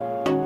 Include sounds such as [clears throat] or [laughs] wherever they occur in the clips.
you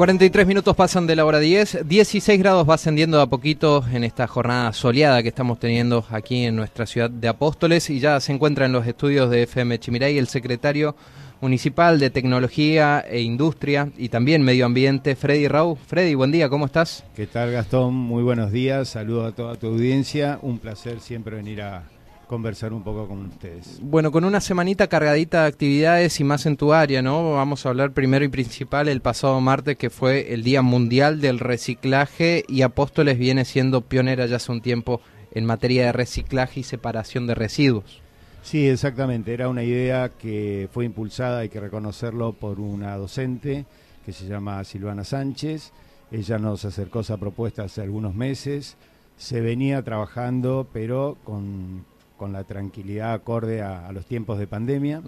43 minutos pasan de la hora 10, 16 grados va ascendiendo de a poquito en esta jornada soleada que estamos teniendo aquí en nuestra ciudad de Apóstoles y ya se encuentra en los estudios de FM Chimiray el secretario municipal de Tecnología e Industria y también Medio Ambiente, Freddy Rau. Freddy, buen día, ¿cómo estás? ¿Qué tal Gastón? Muy buenos días, saludo a toda tu audiencia, un placer siempre venir a conversar un poco con ustedes. Bueno, con una semanita cargadita de actividades y más en tu área, ¿no? Vamos a hablar primero y principal el pasado martes que fue el Día Mundial del Reciclaje y Apóstoles viene siendo pionera ya hace un tiempo en materia de reciclaje y separación de residuos. Sí, exactamente, era una idea que fue impulsada, hay que reconocerlo, por una docente que se llama Silvana Sánchez. Ella nos acercó esa propuesta hace algunos meses. Se venía trabajando, pero con, con la tranquilidad acorde a, a los tiempos de pandemia.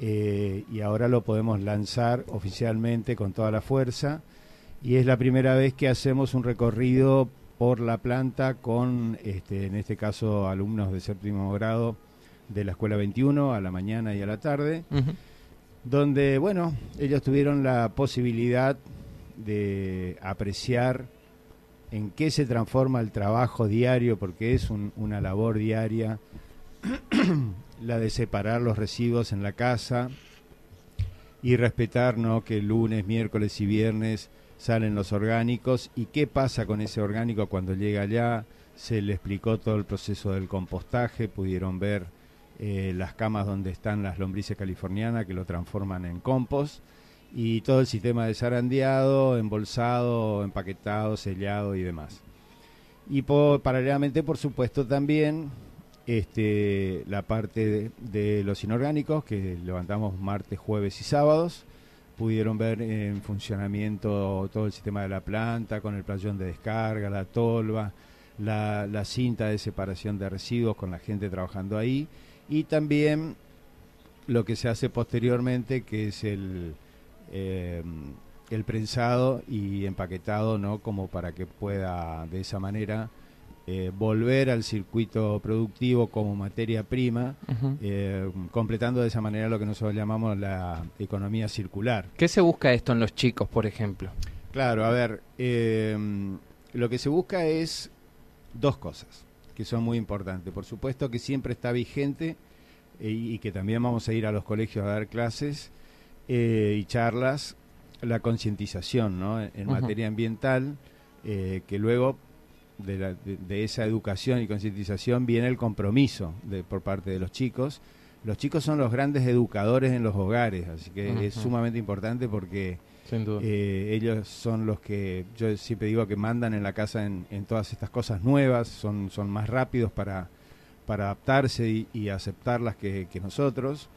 Eh, y ahora lo podemos lanzar oficialmente con toda la fuerza. Y es la primera vez que hacemos un recorrido por la planta con, este, en este caso, alumnos de séptimo grado de la Escuela 21 a la mañana y a la tarde, donde, bueno, ellos tuvieron la posibilidad de apreciar en qué se transforma el trabajo diario, porque es un- una labor diaria, [clears throat] la de separar los residuos en la casa y respetar ¿no? que lunes, miércoles y viernes salen los orgánicos y qué pasa con ese orgánico cuando llega allá. Se le explicó todo el proceso del compostaje, pudieron ver eh, las camas donde están las lombrices californianas que lo transforman en compost y todo el sistema de zarandeado, embolsado, empaquetado, sellado y demás. Y paralelamente, por supuesto, también este, la parte de, los inorgánicos que levantamos martes, jueves y sábados. Pudieron ver en funcionamiento todo el sistema de la planta con el playón de descarga, la tolva, la cinta de separación de residuos con la gente trabajando ahí y también lo que se hace posteriormente que es el, eh, el prensado y empaquetado, ¿no? Como para que pueda de esa manera eh, volver al circuito productivo como materia prima, eh, completando de esa manera lo que nosotros llamamos la economía circular. ¿Qué se busca esto en los chicos, por ejemplo? Claro, a ver, eh, lo que se busca es dos cosas que son muy importantes. Por supuesto que siempre está vigente eh, y que también vamos a ir a los colegios a dar clases eh, y charlas, la concientización ¿no? en, materia ambiental, eh, que luego de, la- de- de esa educación y concientización viene el compromiso de, por parte de los chicos. Los chicos son los grandes educadores en los hogares, así que es sumamente importante porque eh, ellos son los que, yo siempre digo que mandan en la casa en, en todas estas cosas nuevas, son, son más rápidos para, para adaptarse y, y aceptarlas que, que nosotros.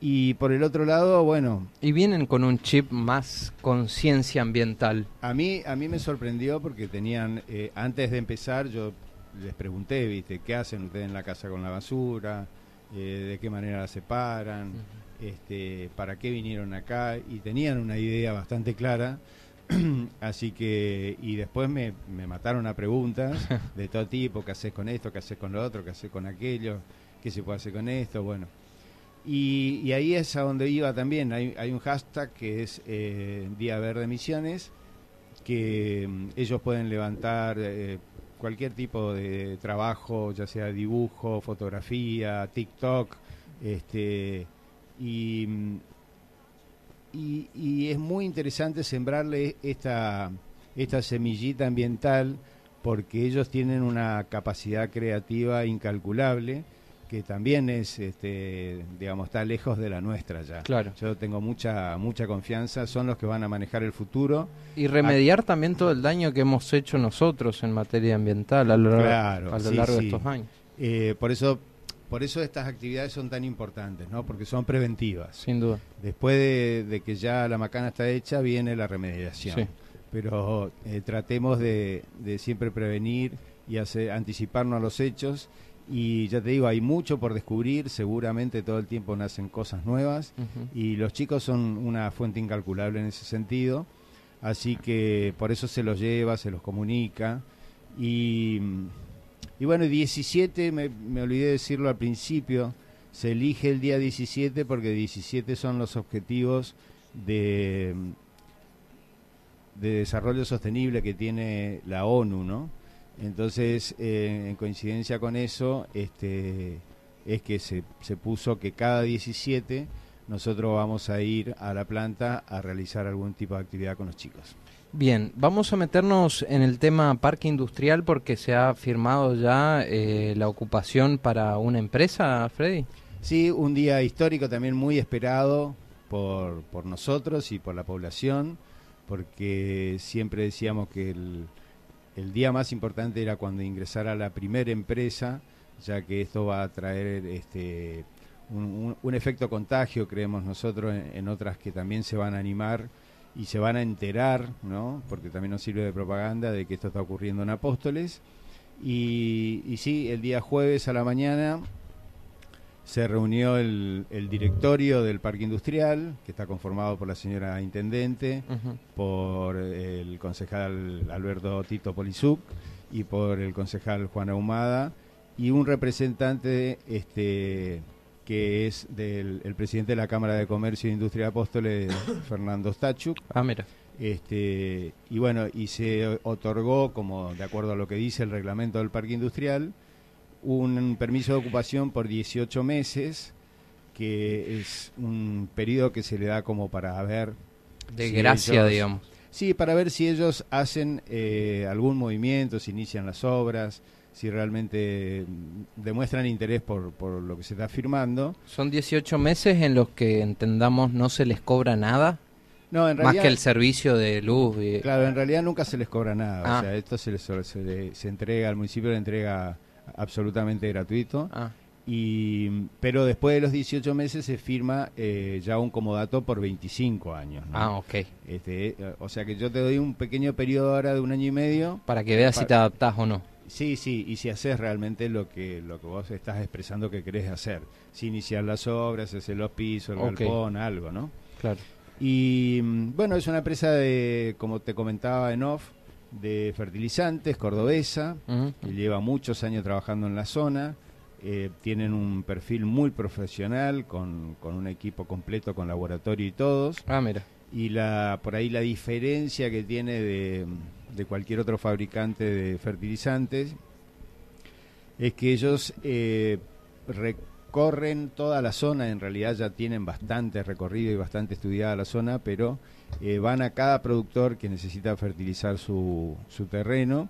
Y por el otro lado, bueno, Y vienen con un chip más conciencia ambiental. a mí, a mí me sorprendió porque tenían, eh, antes de empezar, yo les pregunté, viste, ¿qué hacen ustedes en la casa con la basura? Eh, ¿De qué manera la separan? este, para qué vinieron acá y tenían una idea bastante clara. [clears throat] Así que, y después me, me mataron a preguntas [laughs] de todo tipo, qué haces con esto, qué haces con lo otro, qué haces con aquello, qué se puede hacer con esto, bueno. Y, y ahí es a donde iba también, hay, hay un hashtag que es eh, Día Verde Misiones, que mm, ellos pueden levantar eh, cualquier tipo de trabajo, ya sea dibujo, fotografía, TikTok, este, y, mm, y, y es muy interesante sembrarle esta, esta semillita ambiental porque ellos tienen una capacidad creativa incalculable que también es, este, digamos, está lejos de la nuestra ya. Claro. Yo tengo mucha mucha confianza, son los que van a manejar el futuro. Y remediar también todo el daño que hemos hecho nosotros en materia ambiental a lo, largo- Claro, a lo sí, largo de estos años, Eh, por eso por eso estas actividades son tan importantes, ¿no? Porque son preventivas. sin duda. Después de, de que ya la macana está hecha, viene la remediación. Sí. Pero eh, tratemos de, de siempre prevenir y hacer, anticiparnos a los hechos. Y ya te digo, hay mucho por descubrir, seguramente todo el tiempo nacen cosas nuevas. Y los chicos son una fuente incalculable en ese sentido. Así que por eso se los lleva, se los comunica. Y, y bueno, 17, me, me olvidé decirlo al principio, se elige el día 17 porque 17 son los objetivos de, de desarrollo sostenible que tiene la ONU, ¿no? Entonces, eh, en coincidencia con eso, este, es que se, se puso que cada 17 nosotros vamos a ir a la planta a realizar algún tipo de actividad con los chicos. Bien, vamos a meternos en el tema parque industrial porque se ha firmado ya eh, la ocupación para una empresa, Freddy. Sí, un día histórico también muy esperado por, por nosotros y por la población, porque siempre decíamos que el, el día más importante era cuando ingresara la primera empresa, ya que esto va a traer este, un, efecto contagio, creemos nosotros, en, en otras que también se van a animar y se van a enterar, ¿no? porque también nos sirve de propaganda de que esto está ocurriendo en Apóstoles. Y, y sí, el día jueves a la mañana se reunió el, el directorio del parque industrial, que está conformado por la señora intendente, por el concejal Alberto Tito Polizuc y por el concejal Juan Ahumada y un representante este que es del el presidente de la Cámara de Comercio e Industria de Apóstoles, [coughs] Fernando Stachuk. Ah, mira. Este, y bueno, y se otorgó, como de acuerdo a lo que dice el reglamento del parque industrial, un permiso de ocupación por 18 meses, que es un periodo que se le da como para ver De si gracia, ellos- digamos. Sí, para ver si ellos hacen eh, algún movimiento, si inician las obras, si realmente demuestran interés por, por lo que se está firmando. Son 18 meses en los que entendamos no se les cobra nada, No, en más realidad, que el servicio de luz. y- claro, en realidad nunca se les cobra nada. Ah. O sea, esto se, les, se, le- se entrega, al municipio le entrega absolutamente gratuito. Ah, Y, pero después de los 18 meses se firma eh, ya un comodato por 25 años. ¿no? ah, ok. Este, eh, o sea que yo te doy un pequeño periodo ahora de un año y medio Para que veas si te adaptás o no. Sí, sí, y si haces realmente lo que lo que vos estás expresando que querés hacer. Si iniciar las obras, hacer los pisos, el Ok. galpón, algo, ¿no? Claro. Y mm, bueno, es una empresa de, como te comentaba en off, de fertilizantes, cordobesa, que lleva muchos años trabajando en la zona. Eh, tienen un perfil muy profesional, con, con un equipo completo, con laboratorio y todos Ah, mira. y la por ahí la diferencia que tiene de, de cualquier otro fabricante de fertilizantes es que ellos eh, recorren toda la zona, en realidad ya tienen bastante recorrido y bastante estudiada la zona, pero eh, van a cada productor que necesita fertilizar su, su terreno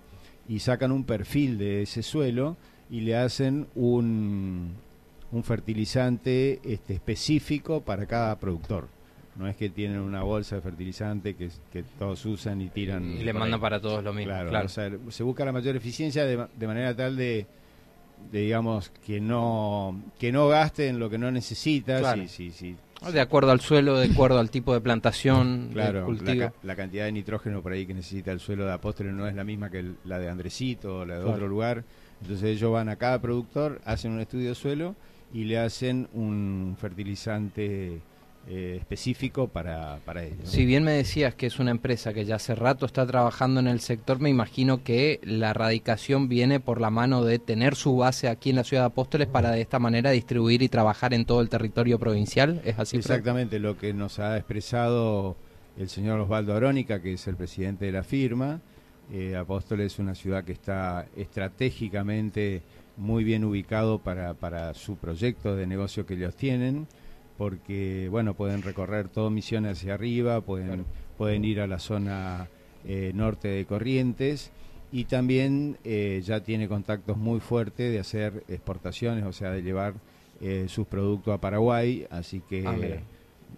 y sacan un perfil de ese suelo y le hacen un, un fertilizante este, específico para cada productor. No es que tienen una bolsa de fertilizante que, que todos usan y tiran. Y le mandan ahí. para todos lo mismo. Claro, Claro. o sea, se busca la mayor eficiencia de, de manera tal de, de, digamos, que no que no gaste en lo que no necesita. Claro. si- si- si- De acuerdo al suelo, de acuerdo al tipo de plantación, [coughs] de claro, la, cultivo. ca- la cantidad de nitrógeno por ahí que necesita el suelo de Apóstoles no es la misma que el- la de Andresito o la de Claro. otro lugar. Entonces ellos van a cada productor, hacen un estudio de suelo y le hacen un fertilizante eh, específico para, para ellos. Si bien me decías que es una empresa que ya hace rato está trabajando en el sector, me imagino que la radicación viene por la mano de tener su base aquí en la ciudad de Apóstoles para de esta manera distribuir y trabajar en todo el territorio provincial. ¿Es así? Exactamente, lo que nos ha expresado el señor Osvaldo Arónica, que es el presidente de la firma. Eh, Apóstoles es una ciudad que está estratégicamente muy bien ubicado para, para su proyecto de negocio que ellos tienen, porque bueno, pueden recorrer todo Misiones hacia arriba, pueden, pueden ir a la zona eh, norte de Corrientes y también eh, ya tiene contactos muy fuertes de hacer exportaciones, o sea, de llevar eh, sus productos a Paraguay, así que... Ah,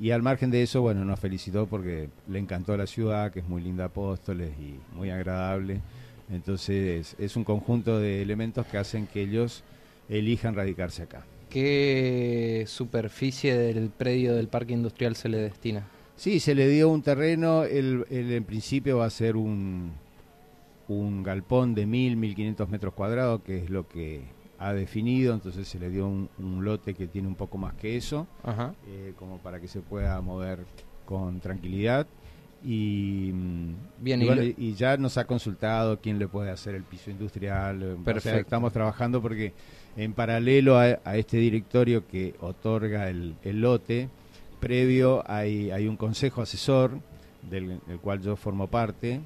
y al margen de eso, bueno, nos felicitó porque le encantó la ciudad, que es muy linda Apóstoles y muy agradable. Entonces es un conjunto de elementos que hacen que ellos elijan radicarse acá. ¿Qué superficie del predio del parque industrial se le destina? Sí, se le dio un terreno, el, el en principio va a ser un, un galpón de 1.000, 1.500 metros cuadrados, que es lo que ha definido, entonces se le dio un, un lote que tiene un poco más que eso, Ajá. eh, como para que se pueda mover con tranquilidad. Y, Bien, y, y bueno, lo- y- y ya nos ha consultado quién le puede hacer el piso industrial. eh, o sea, Perfecto. estamos trabajando porque en paralelo a, a este directorio que otorga el, el lote, previo hay, hay un consejo asesor del, del cual yo formo parte,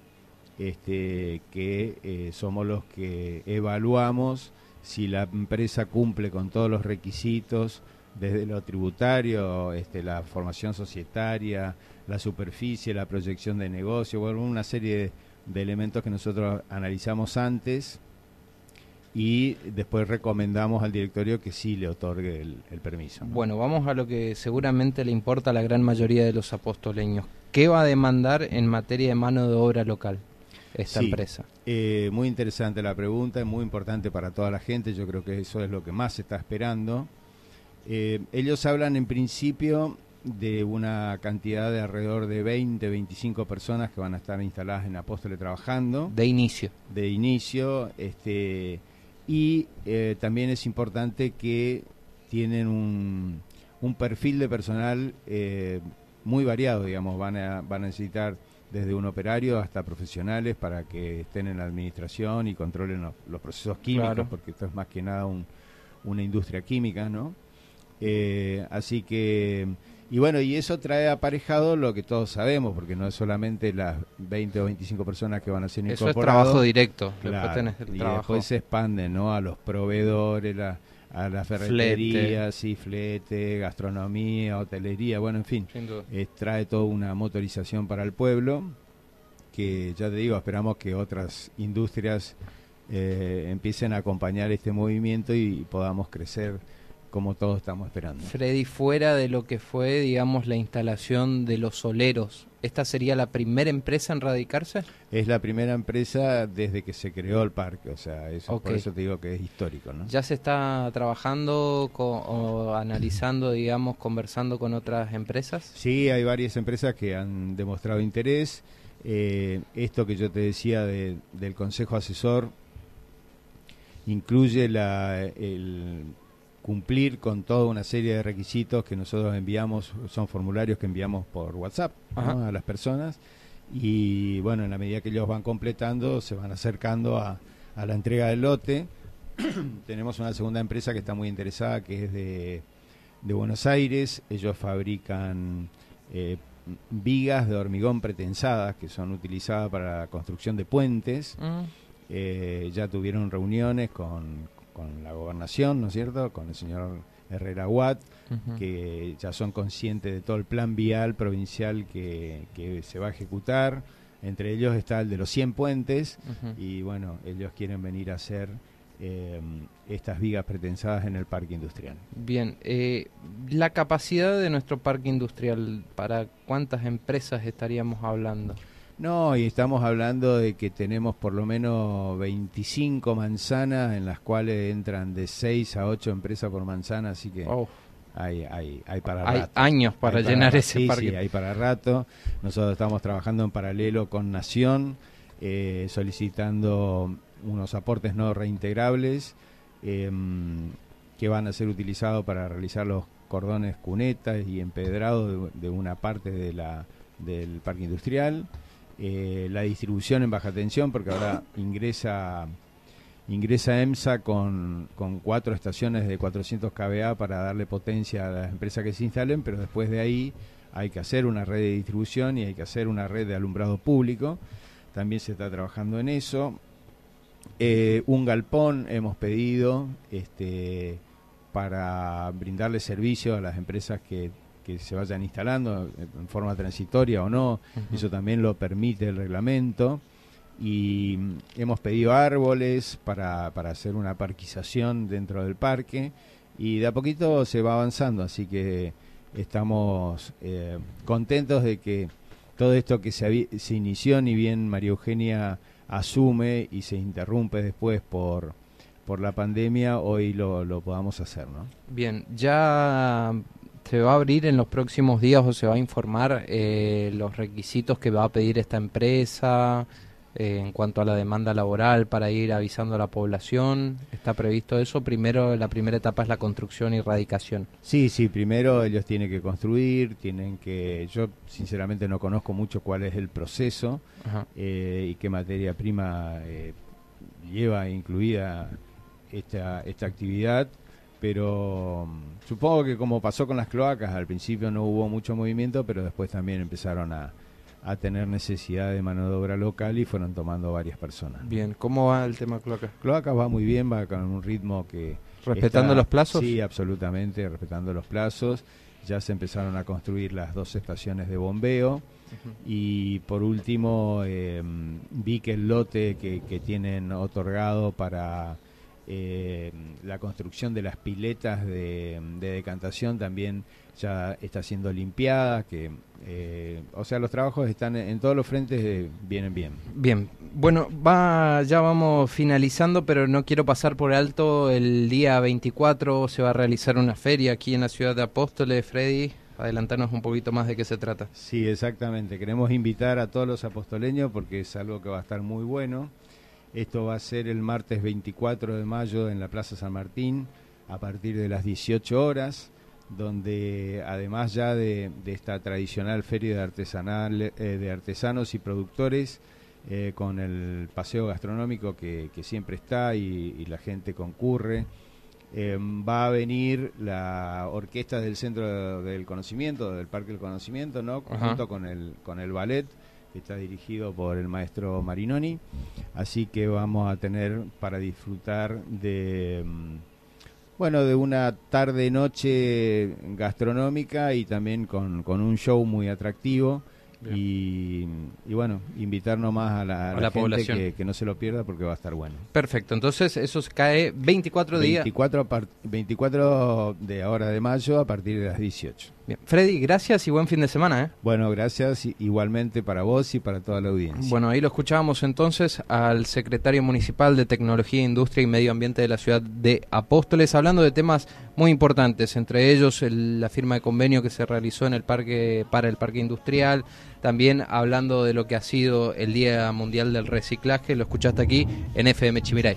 este, que eh, somos los que evaluamos si la empresa cumple con todos los requisitos desde lo tributario, este, la formación societaria, la superficie, la proyección de negocio, bueno, una serie de, de elementos que nosotros analizamos antes y después recomendamos al directorio que sí le otorgue el, el permiso. ¿no? Bueno, vamos a lo que seguramente le importa a la gran mayoría de los apostoleños. ¿Qué va a demandar en materia de mano de obra local esta Sí. empresa? Eh, muy interesante la pregunta, es muy importante para toda la gente, yo creo que eso es lo que más se está esperando. Eh, ellos hablan en principio de una cantidad de alrededor de 20, 25 personas que van a estar instaladas en Apóstoles trabajando De inicio. de inicio este y eh, también es importante que tienen un, un perfil de personal eh, muy variado digamos van a van a necesitar desde un operario hasta profesionales para que estén en la administración y controlen los, los procesos químicos Claro. porque esto es más que nada un- una industria química no Eh, así que y bueno, y eso trae aparejado lo que todos sabemos, porque no es solamente las 20 o 25 personas que van a ser Eso es trabajo directo. Después Claro, tenés el y trabajo. después se expanden ¿no? a los proveedores, la- a las ferreterías, sí, flete, gastronomía, hotelería, bueno, en fin, eh, trae toda una motorización para el pueblo, que ya te digo, esperamos que otras industrias eh, empiecen a acompañar este movimiento y podamos crecer como todos estamos esperando. Freddy, fuera de lo que fue, digamos, la instalación de los soleros, ¿esta sería la primera empresa en radicarse? Es la primera empresa desde que se creó el parque, o sea, eso, por eso te digo que es histórico, ¿no? ¿Ya se está trabajando o analizando, digamos, conversando con otras empresas? Sí, hay varias empresas que han demostrado interés. Eh, esto que yo te decía de- del Consejo Asesor incluye la, el cumplir con toda una serie de requisitos que nosotros enviamos, son formularios que enviamos por WhatsApp a las personas y bueno, en la medida que ellos van completando, se van acercando a, a la entrega del lote. [clears throat] Tenemos una segunda empresa que está muy interesada, que es de, de Buenos Aires. Ellos fabrican eh, vigas de hormigón pretensadas que son utilizadas para la construcción de puentes. Mm, Eh, ya tuvieron reuniones con, con la gobernación, ¿no es cierto? Con el señor Herrera Watt, que ya son conscientes de todo el plan vial provincial que, que se va a ejecutar. Entre ellos está el de los 100 puentes y bueno, ellos quieren venir a hacer eh, estas vigas pretensadas en el parque industrial. Bien, eh, la capacidad de nuestro parque industrial, ¿para cuántas empresas estaríamos hablando? No, y estamos hablando de que tenemos por lo menos 25 manzanas en las cuales entran de 6 a 8 empresas por manzana, así que Oh, hay, hay, hay para hay rato. años para Hay llenar ese Sí, parque. Sí, hay para rato. Nosotros estamos trabajando en paralelo con Nación, eh, solicitando unos aportes no reintegrables eh, que van a ser utilizados para realizar los cordones cunetas y empedrados de, de una parte de la, del parque industrial. Eh, la distribución en baja tensión, porque ahora ingresa ingresa EMSA con, con cuatro estaciones de 400 kVA para darle potencia a las empresas que se instalen, pero después de ahí hay que hacer una red de distribución y hay que hacer una red de alumbrado público. También se está trabajando en eso. Eh, un galpón hemos pedido este, para brindarle servicio a las empresas que, que se vayan instalando en forma transitoria o no. Eso también lo permite el reglamento. Y mm, hemos pedido árboles para, para hacer una parquización dentro del parque. Y de a poquito se va avanzando, así que estamos eh, contentos de que todo esto que se, se inició, ni bien María Eugenia asume y se interrumpe después por, por la pandemia, hoy lo, lo podamos hacer, ¿no? Bien, ya se va a abrir en los próximos días o se va a informar eh, los requisitos que va a pedir esta empresa eh, en cuanto a la demanda laboral para ir avisando a la población. ¿Está previsto eso? Primero, la primera etapa es la construcción y radicación. Sí, sí, primero ellos tienen que construir, tienen que... Yo sinceramente no conozco mucho cuál es el proceso eh, y qué materia prima lleva incluida esta, esta actividad pero mm, supongo que como pasó con las cloacas, al principio no hubo mucho movimiento, pero después también empezaron a, a tener necesidad de mano de obra local y fueron tomando varias personas. Bien, ¿cómo va el tema cloacas? Cloacas va muy bien, va con un ritmo que... ¿Respetando los plazos? Sí, absolutamente, respetando los plazos. Ya se empezaron a construir las dos estaciones de bombeo. Y por último, eh, vi que el lote que, que tienen otorgado para eh, la construcción de las piletas de, decantación también ya está siendo limpiada, que eh, o sea los trabajos están en, todos los frentes vienen bien. Bien, bueno va ya vamos finalizando, pero no quiero pasar por alto el día 24 se va a realizar una feria aquí en la ciudad de Apóstoles, Freddy. Adelantarnos un poquito más de qué se trata. Sí, exactamente. Queremos invitar a todos los apostoleños porque es algo que va a estar muy bueno. Esto va a ser el martes 24 de mayo en la Plaza San Martín a partir de las 18 horas, donde además ya de, esta tradicional feria de, artesanal, eh, de artesanos y productores, eh, con el paseo gastronómico que, siempre está y, la gente concurre, eh, va a venir la orquesta del Centro del Conocimiento, del Parque del Conocimiento, ¿no? junto con el, con el ballet está dirigido por el maestro Marinoni, así que vamos a tener para disfrutar de mm, bueno, de una tarde noche gastronómica y también con, con un show muy atractivo y, bueno, invitar nomás a la, a la, población que, no se lo pierda porque va a estar bueno. Perfecto, entonces eso cae 24 días. 24, 24 de ahora de mayo a partir de las 18. Bien. Freddy, gracias y buen fin de semana. ¿eh? Bueno, gracias igualmente para vos y para toda la audiencia. Bueno, ahí lo escuchábamos entonces al secretario municipal de Tecnología, Industria y Medio Ambiente de la ciudad de Apóstoles, hablando de temas muy importantes, entre ellos la firma de convenio que se realizó en el parque para el parque industrial, también hablando de lo que ha sido el Día Mundial del Reciclaje, lo escuchaste aquí en FM Chimiray.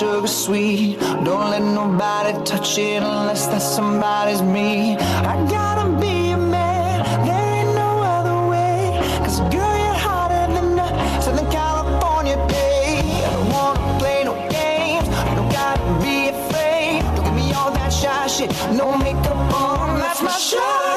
Sugar sweet. Don't let nobody touch it unless that somebody's me. I gotta be a man, there ain't no other way. Cause girl, you're hotter than a Southern California day. I don't wanna play no games, don't gotta be afraid. Don't give me all that shy shit, no makeup on, that's my shot.